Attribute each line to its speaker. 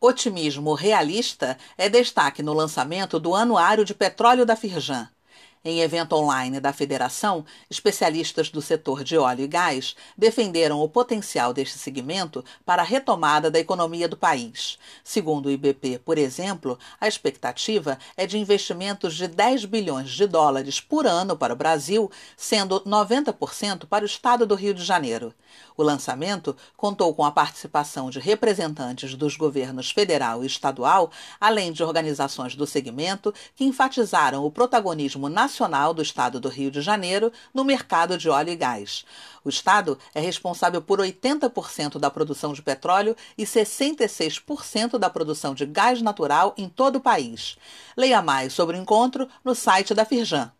Speaker 1: Otimismo realista é destaque no lançamento do Anuário de Petróleo da Firjan. Em evento online da federação, especialistas do setor de óleo e gás defenderam o potencial deste segmento para a retomada da economia do país. Segundo o IBP, por exemplo, a expectativa é de investimentos de 10 bilhões de dólares por ano para o Brasil, sendo 90% para o estado do Rio de Janeiro. O lançamento contou com a participação de representantes dos governos federal e estadual, além de organizações do segmento que enfatizaram o protagonismo nacional nacional do estado do Rio de Janeiro no mercado de óleo e gás. O estado é responsável por 80% da produção de petróleo e 66% da produção de gás natural em todo o país. Leia mais sobre o encontro no site da Firjan.